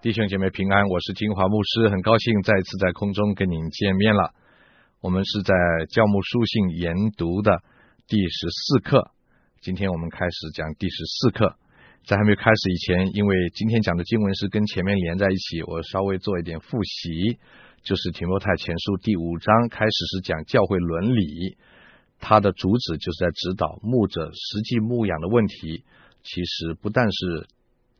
弟兄姐妹平安，我是金华牧师，很高兴再次在空中跟您见面了。我们是在教牧书信研读的第十四课，今天我们开始讲第十四课。在还没有开始以前，因为今天讲的经文是跟前面连在一起，我稍微做一点复习，就是提摩太前书第五章开始是讲教会伦理，它的主旨就是在指导牧者实际牧养的问题。其实不但是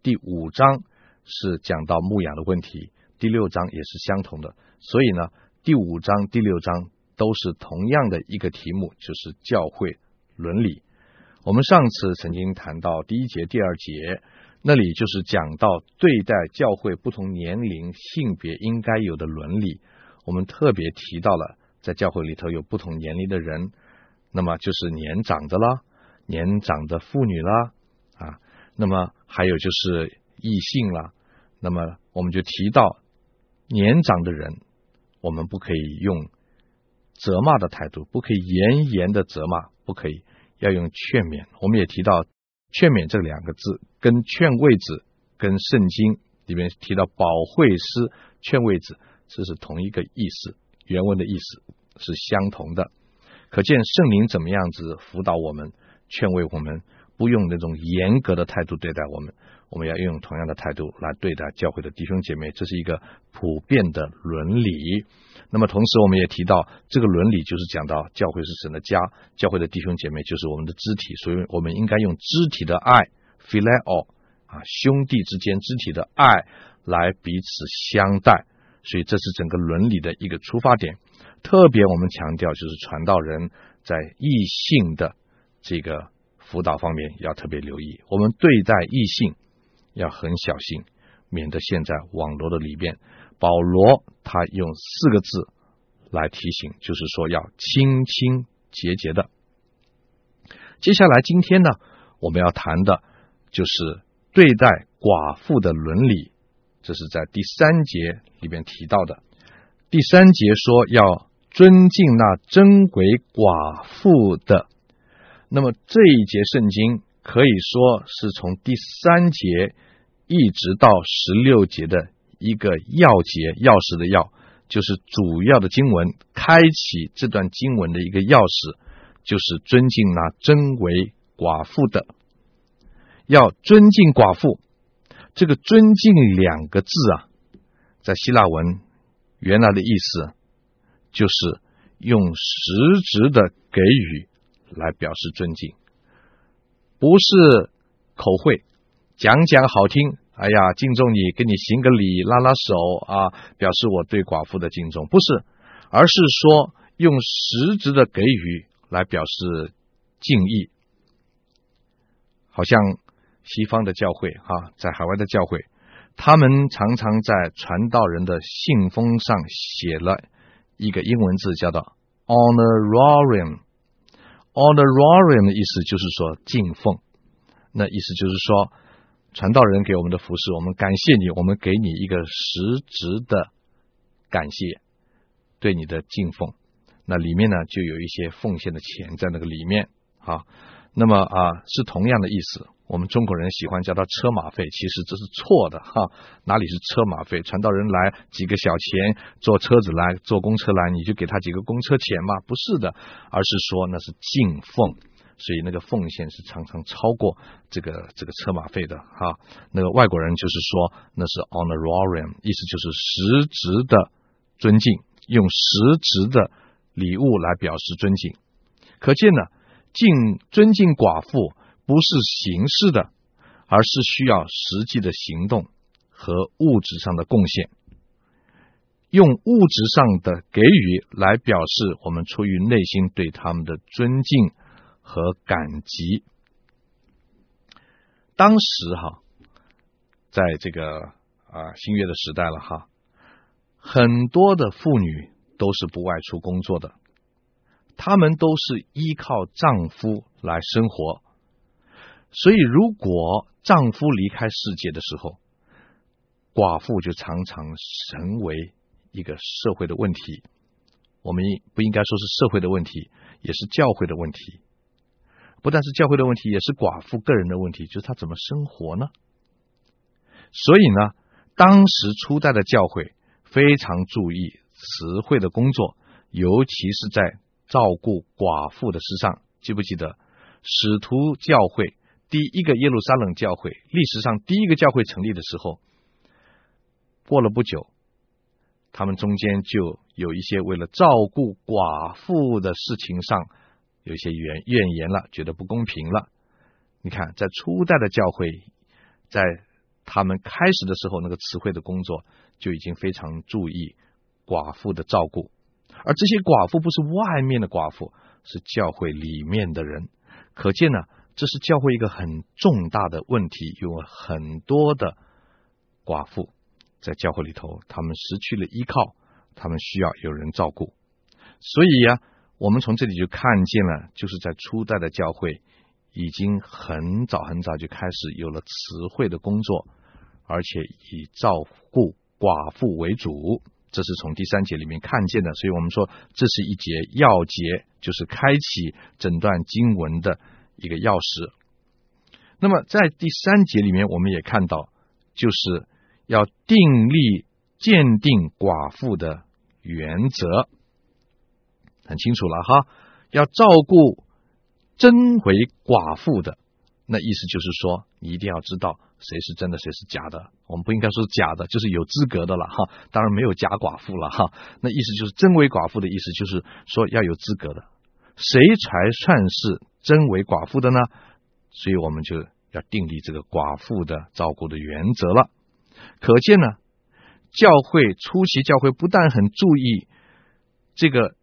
第五章。是讲到牧养的问题，第六章也是相同的，所以呢，第五章、第六章都是同样的一个题目，就是教会伦理。我们上次曾经谈到第一节、第二节，那里就是讲到对待教会不同年龄、性别应该有的伦理。我们特别提到了，在教会里头有不同年龄的人，那么就是年长的啦，年长的妇女啦，啊，那么还有就是异性啦。那么我们就提到年长的人，我们不可以用责骂的态度，不可以严严的责骂，不可以要用劝勉。我们也提到劝勉这两个字，跟劝慰子跟圣经里面提到保惠师劝慰子，这是同一个意思，原文的意思是相同的。可见圣灵怎么样子辅导我们，劝慰我们，不用那种严格的态度对待我们。我们要用同样的态度来对待教会的弟兄姐妹，这是一个普遍的伦理。那么同时，我们也提到这个伦理就是讲到教会是神的家，教会的弟兄姐妹就是我们的肢体，所以我们应该用肢体的爱，phileo 啊，兄弟之间肢体的爱来彼此相待。所以这是整个伦理的一个出发点。特别我们强调就是传道人在异性的这个辅导方面要特别留意，我们对待异性。要很小心，免得陷在网络的里边。保罗他用四个字来提醒，就是说要清清洁洁的。接下来今天呢，我们要谈的就是对待寡妇的伦理，这是在第三节里边提到的。第三节说要尊敬那珍贵寡妇的，那么这一节圣经可以说是从第三节。一直到十六节的一个要节，钥匙的钥，就是主要的经文，开启这段经文的一个钥匙，就是尊敬那真为寡妇的，要尊敬寡妇。这个尊敬两个字啊，在希腊文原来的意思，就是用实质的给予来表示尊敬，不是口惠。讲讲好听，哎呀，敬重你，给你行个礼，拉拉手啊，表示我对寡妇的敬重，不是，而是说用实质的给予来表示敬意。好像西方的教会哈、在海外的教会，他们常常在传道人的信封上写了一个英文字，叫做 honorarium。honorarium 的意思就是说敬奉，那意思就是说。传道人给我们的服侍，我们感谢你，我们给你一个实质的感谢，对你的敬奉。那里面呢，就有一些奉献的钱在那个里面。啊，那么啊，是同样的意思。我们中国人喜欢叫它车马费，其实这是错的哈。哪里是车马费？传道人来几个小钱，坐车子来，坐公车来，你就给他几个公车钱嘛？不是的，而是说那是敬奉。所以那个奉献是常常超过这个这个车马费的哈。那个外国人就是说那是 honorarium，意思就是实质的尊敬，用实质的礼物来表示尊敬。可见呢，敬尊敬寡妇不是形式的，而是需要实际的行动和物质上的贡献，用物质上的给予来表示我们出于内心对他们的尊敬。和感激。当时哈，在这个啊新月的时代了哈，很多的妇女都是不外出工作的，她们都是依靠丈夫来生活。所以，如果丈夫离开世界的时候，寡妇就常常成为一个社会的问题。我们应不应该说是社会的问题，也是教会的问题。不但是教会的问题，也是寡妇个人的问题，就是她怎么生活呢？所以呢，当时初代的教会非常注意慈惠的工作，尤其是在照顾寡妇的事上。记不记得使徒教会第一个耶路撒冷教会历史上第一个教会成立的时候，过了不久，他们中间就有一些为了照顾寡妇的事情上有些怨怨言了，觉得不公平了。你看，在初代的教会，在他们开始的时候，那个词汇的工作就已经非常注意寡妇的照顾，而这些寡妇不是外面的寡妇，是教会里面的人。可见呢，这是教会一个很重大的问题，有很多的寡妇在教会里头，他们失去了依靠，他们需要有人照顾。所以呀，我们从这里就看见了，就是在初代的教会已经很早很早就开始有了词汇的工作。而且以照顾寡妇为主，这是从第三节里面看见的，所以我们说这是一节要节，就是开启整段经文的一个钥匙。那么在第三节里面，我们也看到，就是要订立鉴定寡妇的原则，很清楚了哈，要照顾真为寡妇的。那意思就是说，你一定要知道谁是真的，谁是假的。我们不应该说假的，就是有资格的了哈。当然没有假寡妇了哈。那意思就是真为寡妇的意思，就是说要有资格的。谁才算是真为寡妇的呢？所以我们就要订立这个寡妇的照顾的原则了。可见呢，教会初期教会不但很注意这个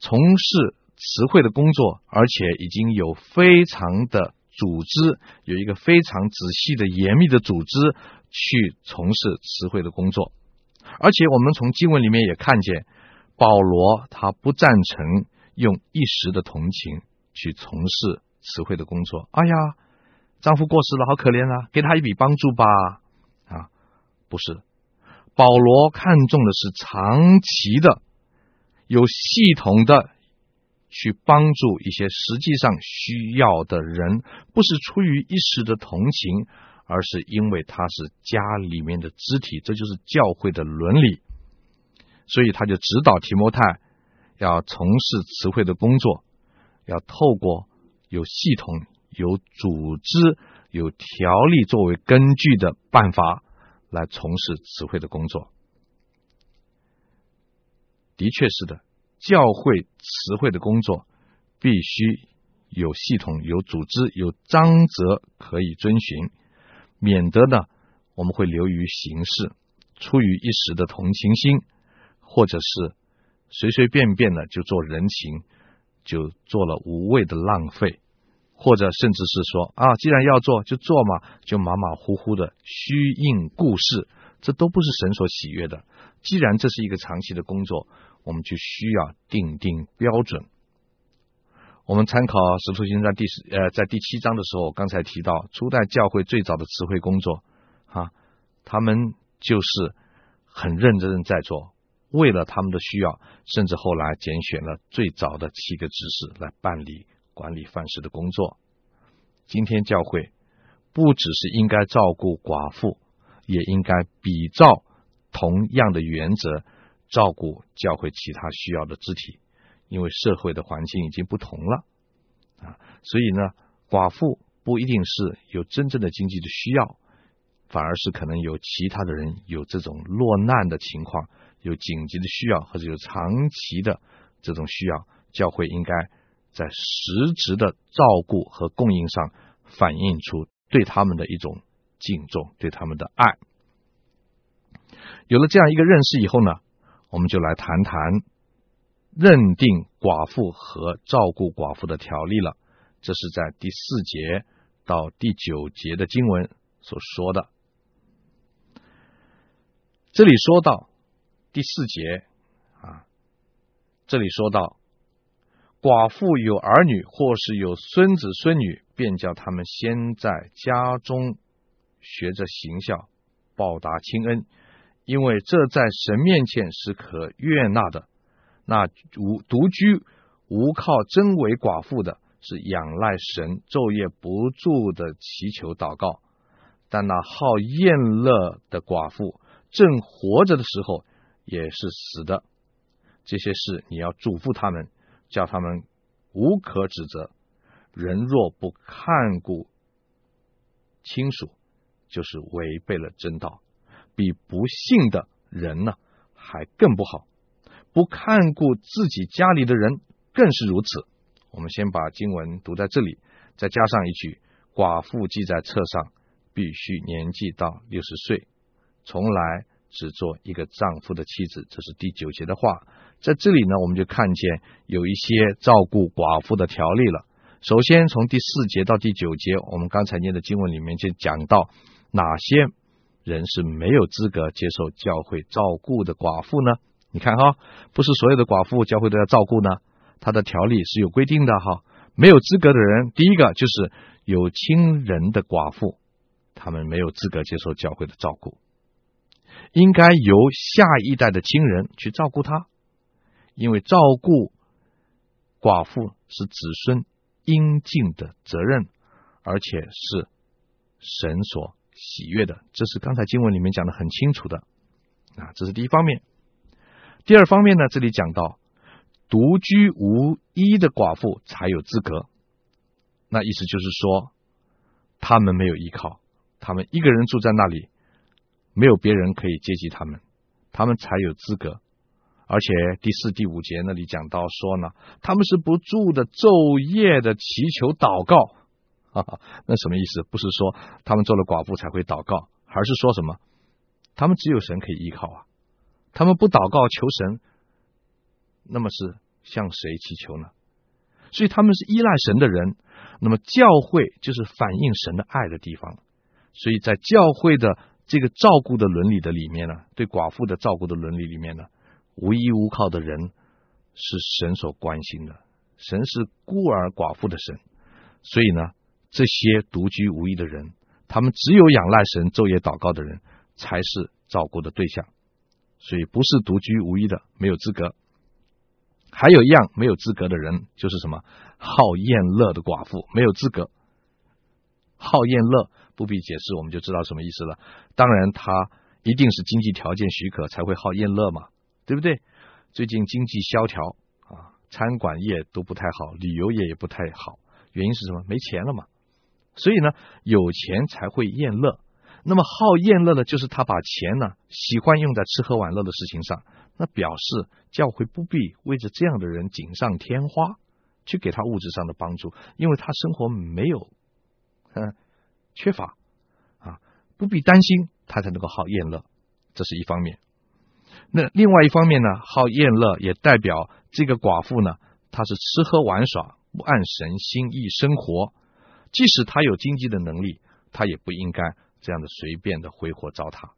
从事词汇的工作，而且已经有非常的。组织有一个非常仔细的、严密的组织去从事词汇的工作，而且我们从经文里面也看见，保罗他不赞成用一时的同情去从事词汇的工作。哎呀，丈夫过世了，好可怜啊，给他一笔帮助吧。啊，不是，保罗看重的是长期的、有系统的。去帮助一些实际上需要的人，不是出于一时的同情，而是因为他是家里面的肢体，这就是教会的伦理。所以他就指导提摩太要从事词汇的工作，要透过有系统、有组织、有条例作为根据的办法来从事词汇的工作。的确是的。教会词汇的工作必须有系统、有组织、有章则可以遵循，免得呢我们会流于形式，出于一时的同情心，或者是随随便便的就做人情，就做了无谓的浪费，或者甚至是说啊，既然要做就做嘛，就马马虎虎的虚应故事，这都不是神所喜悦的。既然这是一个长期的工作。我们就需要定定标准。我们参考《使徒行传》第十呃，在第七章的时候，刚才提到初代教会最早的词汇工作，啊，他们就是很认真在做，为了他们的需要，甚至后来拣选了最早的七个执事来办理管理范式的工作。今天教会不只是应该照顾寡妇，也应该比照同样的原则。照顾教会其他需要的肢体，因为社会的环境已经不同了啊，所以呢，寡妇不一定是有真正的经济的需要，反而是可能有其他的人有这种落难的情况，有紧急的需要或者有长期的这种需要，教会应该在实质的照顾和供应上反映出对他们的一种敬重，对他们的爱。有了这样一个认识以后呢，我们就来谈谈认定寡妇和照顾寡妇的条例了。这是在第四节到第九节的经文所说的。这里说到第四节啊，这里说到寡妇有儿女或是有孙子孙女，便叫他们先在家中学着行孝，报答亲恩。因为这在神面前是可悦纳的。那无独居无靠真为寡妇的，是仰赖神，昼夜不住的祈求祷告；但那好宴乐的寡妇，正活着的时候也是死的。这些事你要嘱咐他们，叫他们无可指责。人若不看顾亲属，就是违背了真道，比不信的人呢还更不好。不看顾自己家里的人更是如此。我们先把经文读在这里，再加上一句：寡妇记在册上，必须年纪到六十岁，从来只做一个丈夫的妻子。这是第九节的话。在这里呢，我们就看见有一些照顾寡妇的条例了。首先，从第四节到第九节，我们刚才念的经文里面就讲到哪些人是没有资格接受教会照顾的寡妇呢？你看哈，不是所有的寡妇教会都要照顾呢。他的条例是有规定的哈。没有资格的人，第一个就是有亲人的寡妇，他们没有资格接受教会的照顾，应该由下一代的亲人去照顾他。因为照顾寡妇是子孙应尽的责任，而且是神所喜悦的，这是刚才经文里面讲的很清楚的啊，这是第一方面。第二方面呢，这里讲到独居无依的寡妇才有资格，那意思就是说，他们没有依靠，他们一个人住在那里，没有别人可以接济他们，他们才有资格。而且第四、第五节那里讲到说呢，他们是不住的昼夜的祈求祷告，哈哈，那什么意思？不是说他们做了寡妇才会祷告，而是说什么？他们只有神可以依靠啊，他们不祷告求神，那么是向谁祈求呢？所以他们是依赖神的人。那么教会就是反映神的爱的地方，所以在教会的这个照顾的伦理的里面呢，对寡妇的照顾的伦理里面呢。无依无靠的人是神所关心的，神是孤儿寡妇的神，所以呢，这些独居无依的人，他们只有仰赖神、昼夜祷告的人，才是照顾的对象。所以不是独居无依的没有资格。还有一样没有资格的人，就是什么好宴乐的寡妇没有资格。好宴乐不必解释，我们就知道什么意思了。当然，他一定是经济条件许可才会好宴乐嘛。对不对？最近经济萧条啊，餐馆业都不太好，旅游业也不太好。原因是什么？没钱了嘛。所以呢，有钱才会厌乐。那么好厌乐的，就是他把钱呢，喜欢用在吃喝玩乐的事情上。那表示教会不必为着这样的人锦上添花，去给他物质上的帮助，因为他生活没有嗯缺乏啊，不必担心他才能够好厌乐。这是一方面。那另外一方面呢，好厌乐也代表这个寡妇呢，她是吃喝玩耍，不按神心意生活。即使他有经济的能力，他也不应该这样的随便的挥霍糟蹋，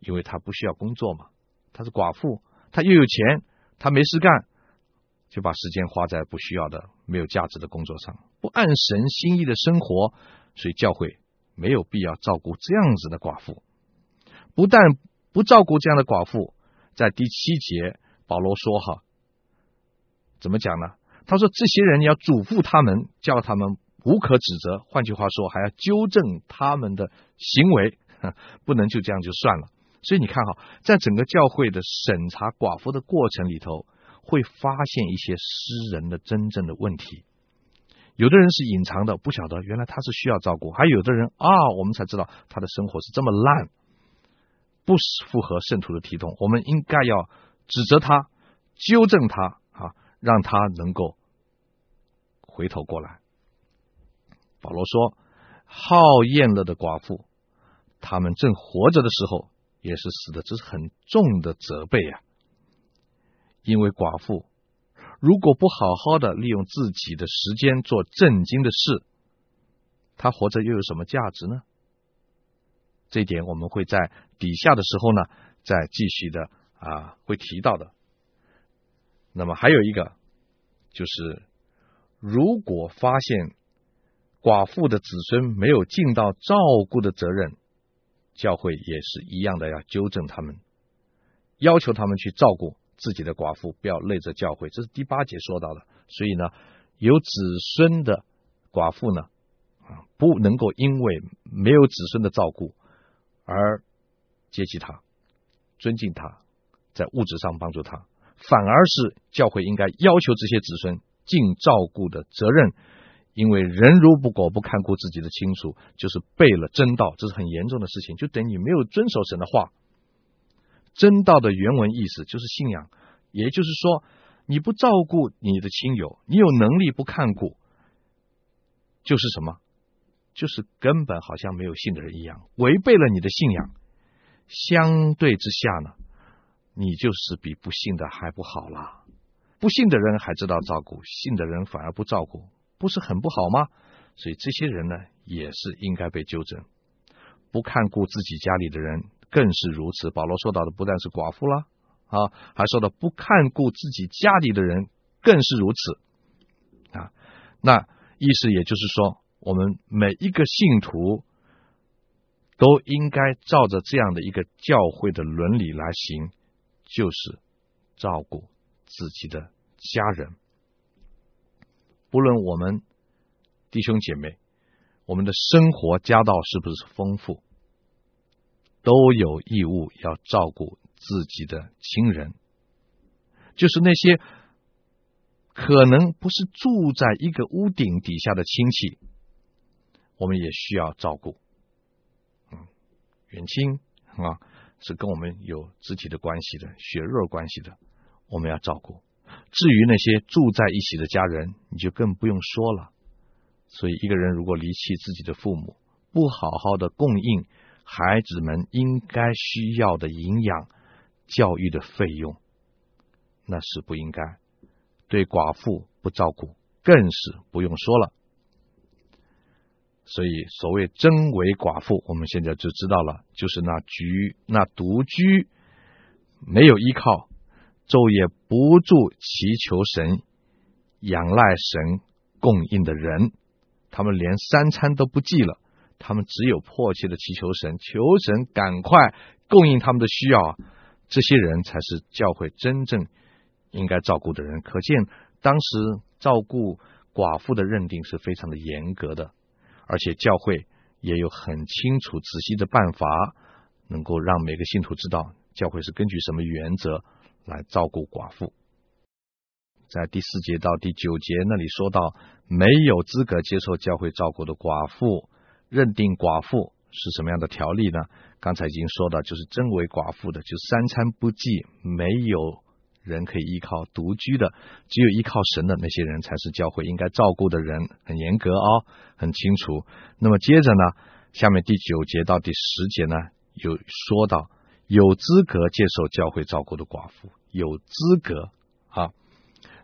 因为他不需要工作嘛，他是寡妇，他又有钱，他没事干，就把时间花在不需要的、没有价值的工作上，不按神心意的生活，所以教会没有必要照顾这样子的寡妇，不但不照顾这样的寡妇。在第七节，保罗说：“哈，怎么讲呢？他说这些人要嘱咐他们，叫他们无可指责。换句话说，还要纠正他们的行为，不能就这样就算了。所以你看哈，在整个教会的审查寡妇的过程里头，会发现一些私人的真正的问题。有的人是隐藏的，不晓得原来他是需要照顾；还有的人啊，我们才知道他的生活是这么烂。”不符合圣徒的体统，我们应该要指责他、纠正他啊，让他能够回头过来。保罗说：“好宴乐的寡妇，他们正活着的时候也是死的，这是很重的责备啊！因为寡妇如果不好好的利用自己的时间做正经的事，她活着又有什么价值呢？”这一点我们会在底下的时候呢，再继续的啊，会提到的。那么还有一个，就是如果发现寡妇的子孙没有尽到照顾的责任，教会也是一样的要纠正他们，要求他们去照顾自己的寡妇，不要累着教会。这是第八节说到的。所以呢，有子孙的寡妇呢，啊，不能够因为没有子孙的照顾。而接济他，尊敬他，在物质上帮助他，反而是教会应该要求这些子孙尽照顾的责任。因为人如不果不看顾自己的亲属，就是背了真道，这是很严重的事情，就等于没有遵守神的话。真道的原文意思就是信仰，也就是说，你不照顾你的亲友，你有能力不看顾，就是什么？就是根本好像没有信的人一样，违背了你的信仰。相对之下呢，你就是比不信的还不好啦。不信的人还知道照顾，信的人反而不照顾。不是很不好吗？所以这些人呢，也是应该被纠正。不看顾自己家里的人更是如此。保罗说到的不但是寡妇啦，啊，还说到不看顾自己家里的人更是如此。啊，那意思也就是说，我们每一个信徒都应该照着这样的一个教会的伦理来行，就是照顾自己的家人。不论我们弟兄姐妹，我们的生活家道是不是丰富，都有义务要照顾自己的亲人，就是那些可能不是住在一个屋顶底下的亲戚，我们也需要照顾。嗯，远亲啊，是跟我们有肢体的关系的、血肉关系的，我们要照顾。至于那些住在一起的家人，你就更不用说了。所以，一个人如果离弃自己的父母，不好好的供应孩子们应该需要的营养、教育的费用，那是不应该。对寡妇不照顾，更是不用说了。所以，所谓真为寡妇，我们现在就知道了，就是那居、那独居，没有依靠。昼夜不住祈求神、仰赖神供应的人，他们连三餐都不记了，他们只有迫切的祈求神，求神赶快供应他们的需要。这些人才是教会真正应该照顾的人。可见当时照顾寡妇的认定是非常的严格的，而且教会也有很清楚、仔细的办法，能够让每个信徒知道教会是根据什么原则。来照顾寡妇，在第四节到第九节那里说到，没有资格接受教会照顾的寡妇，认定寡妇是什么样的条例呢？刚才已经说到，就是真为寡妇的，就三餐不继，没有人可以依靠，独居的，只有依靠神的那些人，才是教会应该照顾的人，很严格哦，很清楚。那么接着呢，下面第九节到第十节呢，有说到。有资格接受教会照顾的寡妇，有资格啊。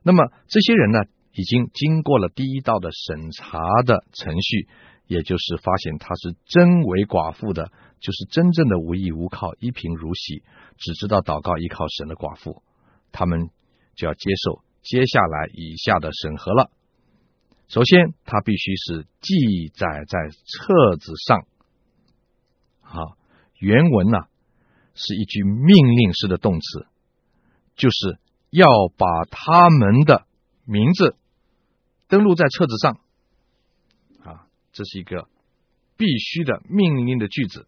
那么这些人呢，已经经过了第一道的审查的程序，也就是发现他是真为寡妇的，就是真正的无依无靠、一贫如洗，只知道祷告依靠神的寡妇，他们就要接受接下来以下的审核了。首先，他必须是记载在册子上。好，原文呢、是一句命令式的动词，就是要把他们的名字登录在册子上啊，这是一个必须的命令的句子。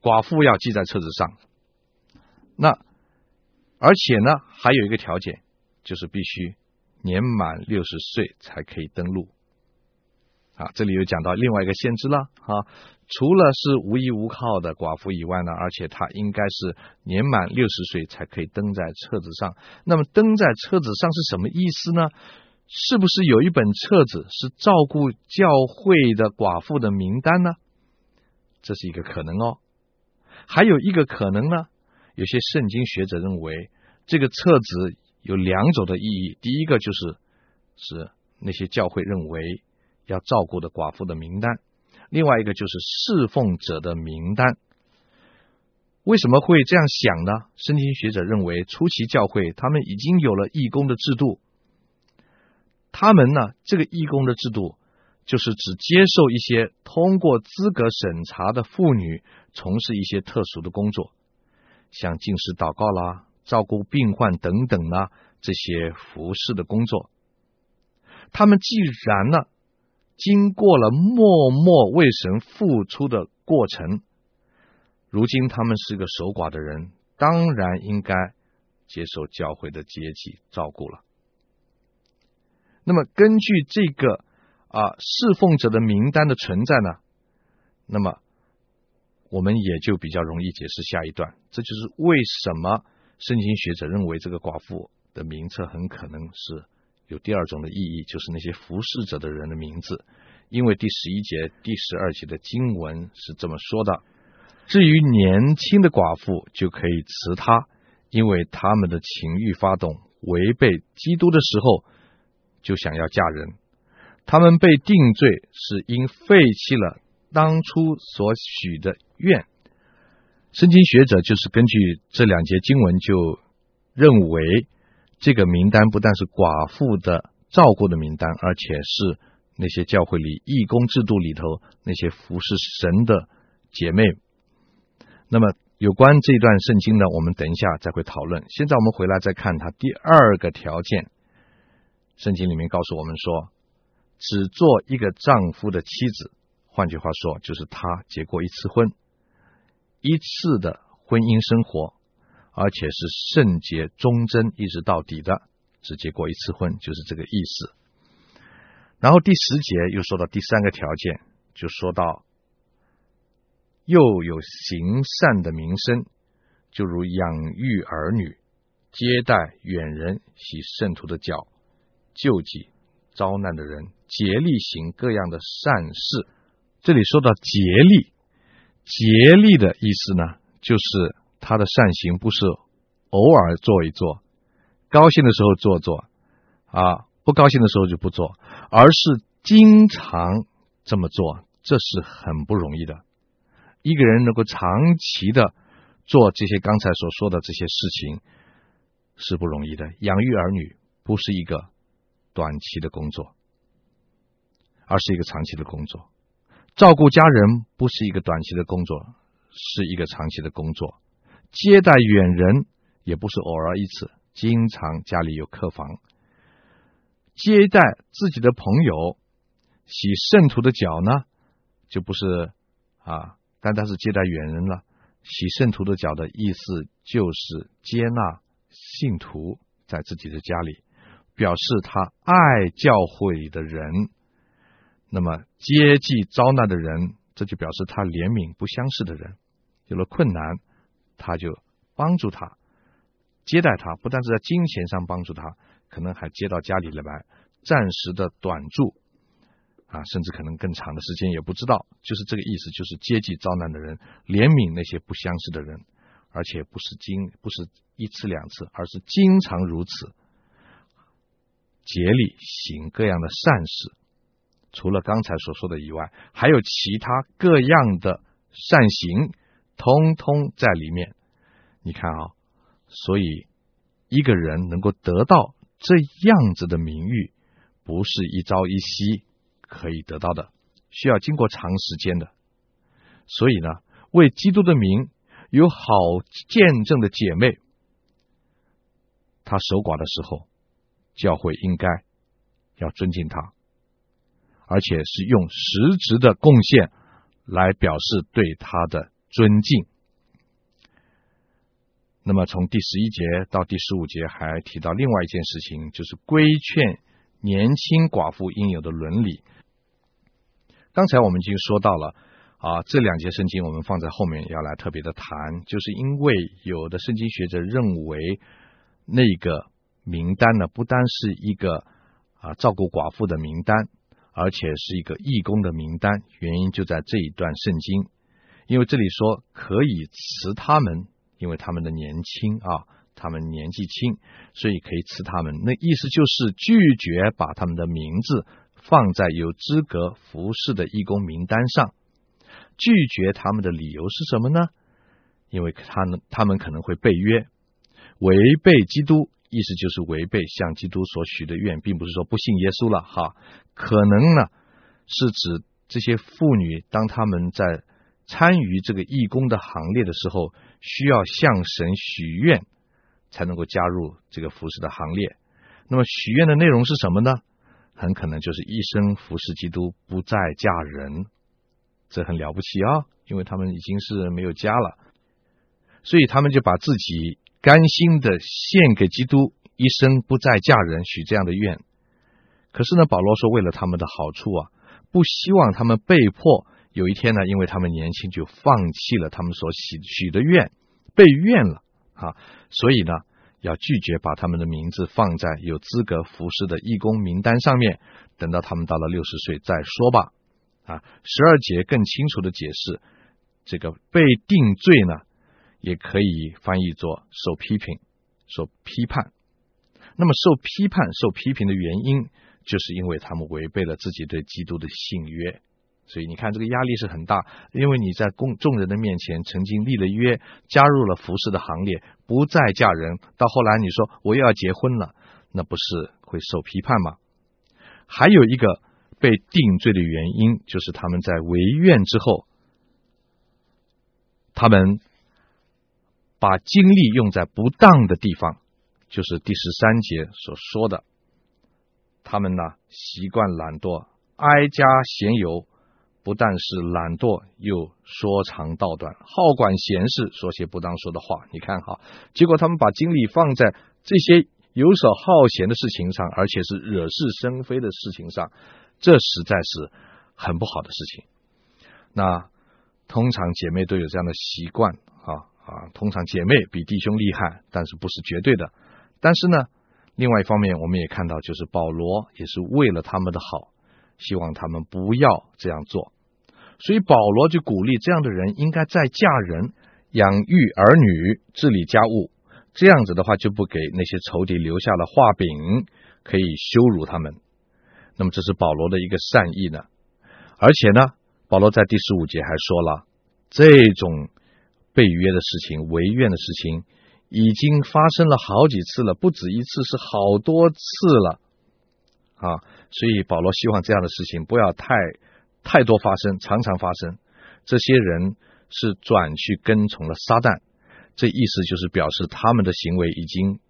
寡妇要记在册子上，那而且呢，还有一个条件，就是必须年满六十岁才可以登录。啊，这里又讲到另外一个限制了啊。除了是无依无靠的寡妇以外呢，而且他应该是年满六十岁才可以登在册子上。那么登在册子上是什么意思呢？是不是有一本册子是照顾教会的寡妇的名单呢？这是一个可能哦。还有一个可能呢，有些圣经学者认为这个册子有两种的意义。第一个就是是那些教会认为要照顾的寡妇的名单。另外一个就是侍奉者的名单，为什么会这样想呢？圣经学者认为，初期教会他们已经有了义工的制度，他们呢，这个义工的制度就是只接受一些通过资格审查的妇女从事一些特殊的工作，像进食祷告啦、照顾病患等等啦，这些服侍的工作。他们既然呢，经过了默默为神付出的过程，如今他们是个守寡的人，当然应该接受教会的接济照顾了。那么，根据这个啊侍奉者的名单的存在呢，那么我们也就比较容易解释下一段。这就是为什么圣经学者认为这个寡妇的名册很可能是有第二种的意义，就是那些服侍者的人的名字。因为第十一节、第十二节的经文是这么说的：至于年轻的寡妇，就可以辞他，因为他们的情欲发动，违背基督的时候，就想要嫁人。他们被定罪，是因废弃了当初所许的愿。圣经学者就是根据这两节经文，就认为这个名单不但是寡妇的照顾的名单，而且是。那些教会里义工制度里头那些服侍神的姐妹，那么有关这段圣经呢，我们等一下再会讨论。现在我们回来再看他第二个条件，圣经里面告诉我们说，只做一个丈夫的妻子，换句话说，就是他结过一次婚，一次的婚姻生活，而且是圣洁忠贞一直到底的，只结过一次婚，就是这个意思。然后第十节又说到第三个条件，就说到又有行善的名声，就如养育儿女、接待远人、洗圣徒的脚、救济遭难的人、竭力行各样的善事。这里说到竭力，竭力的意思呢，就是他的善行不是偶尔做一做，高兴的时候做做啊。不高兴的时候就不做，而是经常这么做，这是很不容易的。一个人能够长期的做这些刚才所说的这些事情是不容易的。养育儿女不是一个短期的工作，而是一个长期的工作；照顾家人不是一个短期的工作，是一个长期的工作；接待远人也不是偶尔一次，经常家里有客房。接待自己的朋友，洗圣徒的脚呢，就不是啊，单单是接待远人了。洗圣徒的脚的意思就是接纳信徒在自己的家里，表示他爱教会里的人。那么接济遭难的人，这就表示他怜悯不相识的人，有了困难，他就帮助他，接待他，不但是在金钱上帮助他。可能还接到家里来，暂时的短住啊，甚至可能更长的时间也不知道。就是这个意思，就是接济遭难的人，怜悯那些不相识的人，而且不是经不是一次两次，而是经常如此，竭力行各样的善事。除了刚才所说的以外，还有其他各样的善行，通通在里面。你看啊，所以一个人能够得到。这样子的名誉不是一朝一夕可以得到的，需要经过长时间的。所以呢，为基督的名有好见证的姐妹，她守寡的时候，教会应该要尊敬她，而且是用实质的贡献来表示对她的尊敬。那么从第十一节到第十五节还提到另外一件事情，就是规劝年轻寡妇应有的伦理。刚才我们已经说到了啊，这两节圣经我们放在后面要来特别的谈，就是因为有的圣经学者认为那个名单呢，不单是一个啊照顾寡妇的名单，而且是一个义工的名单。原因就在这一段圣经，因为这里说可以辞他们。因为他们的年轻啊，他们年纪轻，所以可以辞他们。那意思就是拒绝把他们的名字放在有资格服侍的义工名单上。拒绝他们的理由是什么呢？因为他们他们可能会背约，违背基督，意思就是违背向基督所许的愿，并不是说不信耶稣了哈。可能呢，是指这些妇女，当他们在。参与这个义工的行列的时候，需要向神许愿，才能够加入这个服侍的行列。那么许愿的内容是什么呢？很可能就是一生服侍基督，不再嫁人。这很了不起啊，因为他们已经是没有家了，所以他们就把自己甘心的献给基督，一生不再嫁人，许这样的愿。可是呢，保罗说，为了他们的好处啊，不希望他们被迫有一天呢，因为他们年轻就放弃了他们所许许的愿，被愿了啊，所以呢，要拒绝把他们的名字放在有资格服侍的义工名单上面，等到他们到了六十岁再说吧。啊，十二节更清楚的解释，这个被定罪呢，也可以翻译作受批评、受批判。那么受批判、受批评的原因，就是因为他们违背了自己对基督的信约。所以你看，这个压力是很大，因为你在公众人的面前曾经立了约，加入了服侍的行列，不再嫁人。到后来你说我又要结婚了，那不是会受批判吗？还有一个。被定罪的原因，就是他们在违愿之后，他们把精力用在不当的地方，就是第十三节所说的，他们呢习惯懒惰，挨家闲游，不但是懒惰，又说长道短，好管闲事，说些不当说的话。你看哈，结果他们把精力放在这些游手好闲的事情上，而且是惹是生非的事情上。这实在是很不好的事情。那通常姐妹都有这样的习惯啊啊，通常姐妹比弟兄厉害，但是不是绝对的。但是呢，另外一方面，我们也看到，就是保罗也是为了他们的好，希望他们不要这样做。所以保罗就鼓励这样的人应该再嫁人、养育儿女、治理家务，这样子的话就不给那些仇敌留下了话柄，可以羞辱他们。那么这是保罗的一个善意呢，而且呢，保罗在第十五节还说了，这种背约的事情、违愿的事情，已经发生了好几次了，不止一次，是好多次了啊！所以保罗希望这样的事情不要太太多发生，常常发生。这些人是转去跟从了撒旦，这意思就是表示他们的行为已经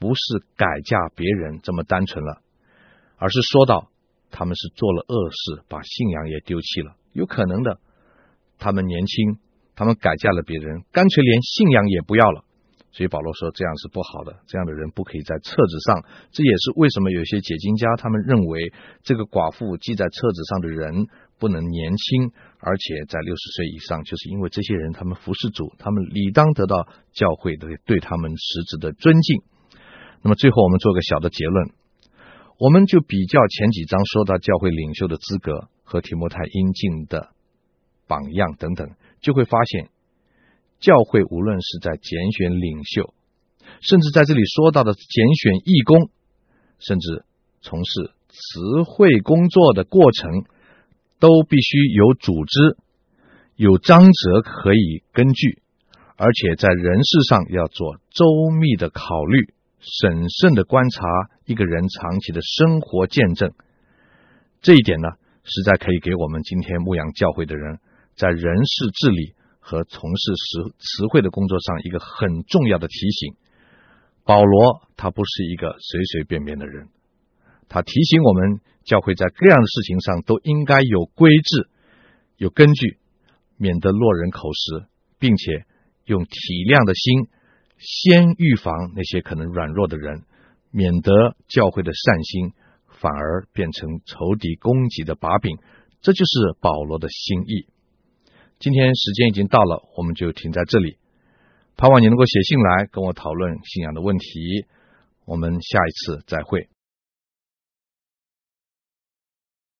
不是改嫁别人这么单纯了。而是说到他们是做了恶事，把信仰也丢弃了。有可能的，他们年轻，他们改嫁了别人，干脆连信仰也不要了。所以保罗说这样是不好的，这样的人不可以在册子上。这也是为什么有些解经家他们认为这个寡妇记在册子上的人不能年轻，而且在六十岁以上，就是因为这些人他们服侍主，他们理当得到教会的对他们实质的尊敬。那么最后我们做个小的结论。我们就比较前几章说到教会领袖的资格和提摩太应尽的榜样等等，就会发现教会无论是在拣选领袖，甚至在这里说到的拣选义工，甚至从事词汇工作的过程，都必须有组织、有章则可以根据，而且在人事上要做周密的考虑。审慎的观察一个人长期的生活见证，这一点呢，实在可以给我们今天牧养教会的人在人事治理和从事词词汇的工作上一个很重要的提醒。保罗他不是一个随随便便的人，他提醒我们教会在各样的事情上都应该有规制、有根据，免得落人口实，并且用体谅的心。先预防那些可能软弱的人，免得教会的善心反而变成仇敌攻击的把柄。这就是保罗的心意。今天时间已经到了，我们就停在这里。盼望你能够写信来跟我讨论信仰的问题。我们下一次再会。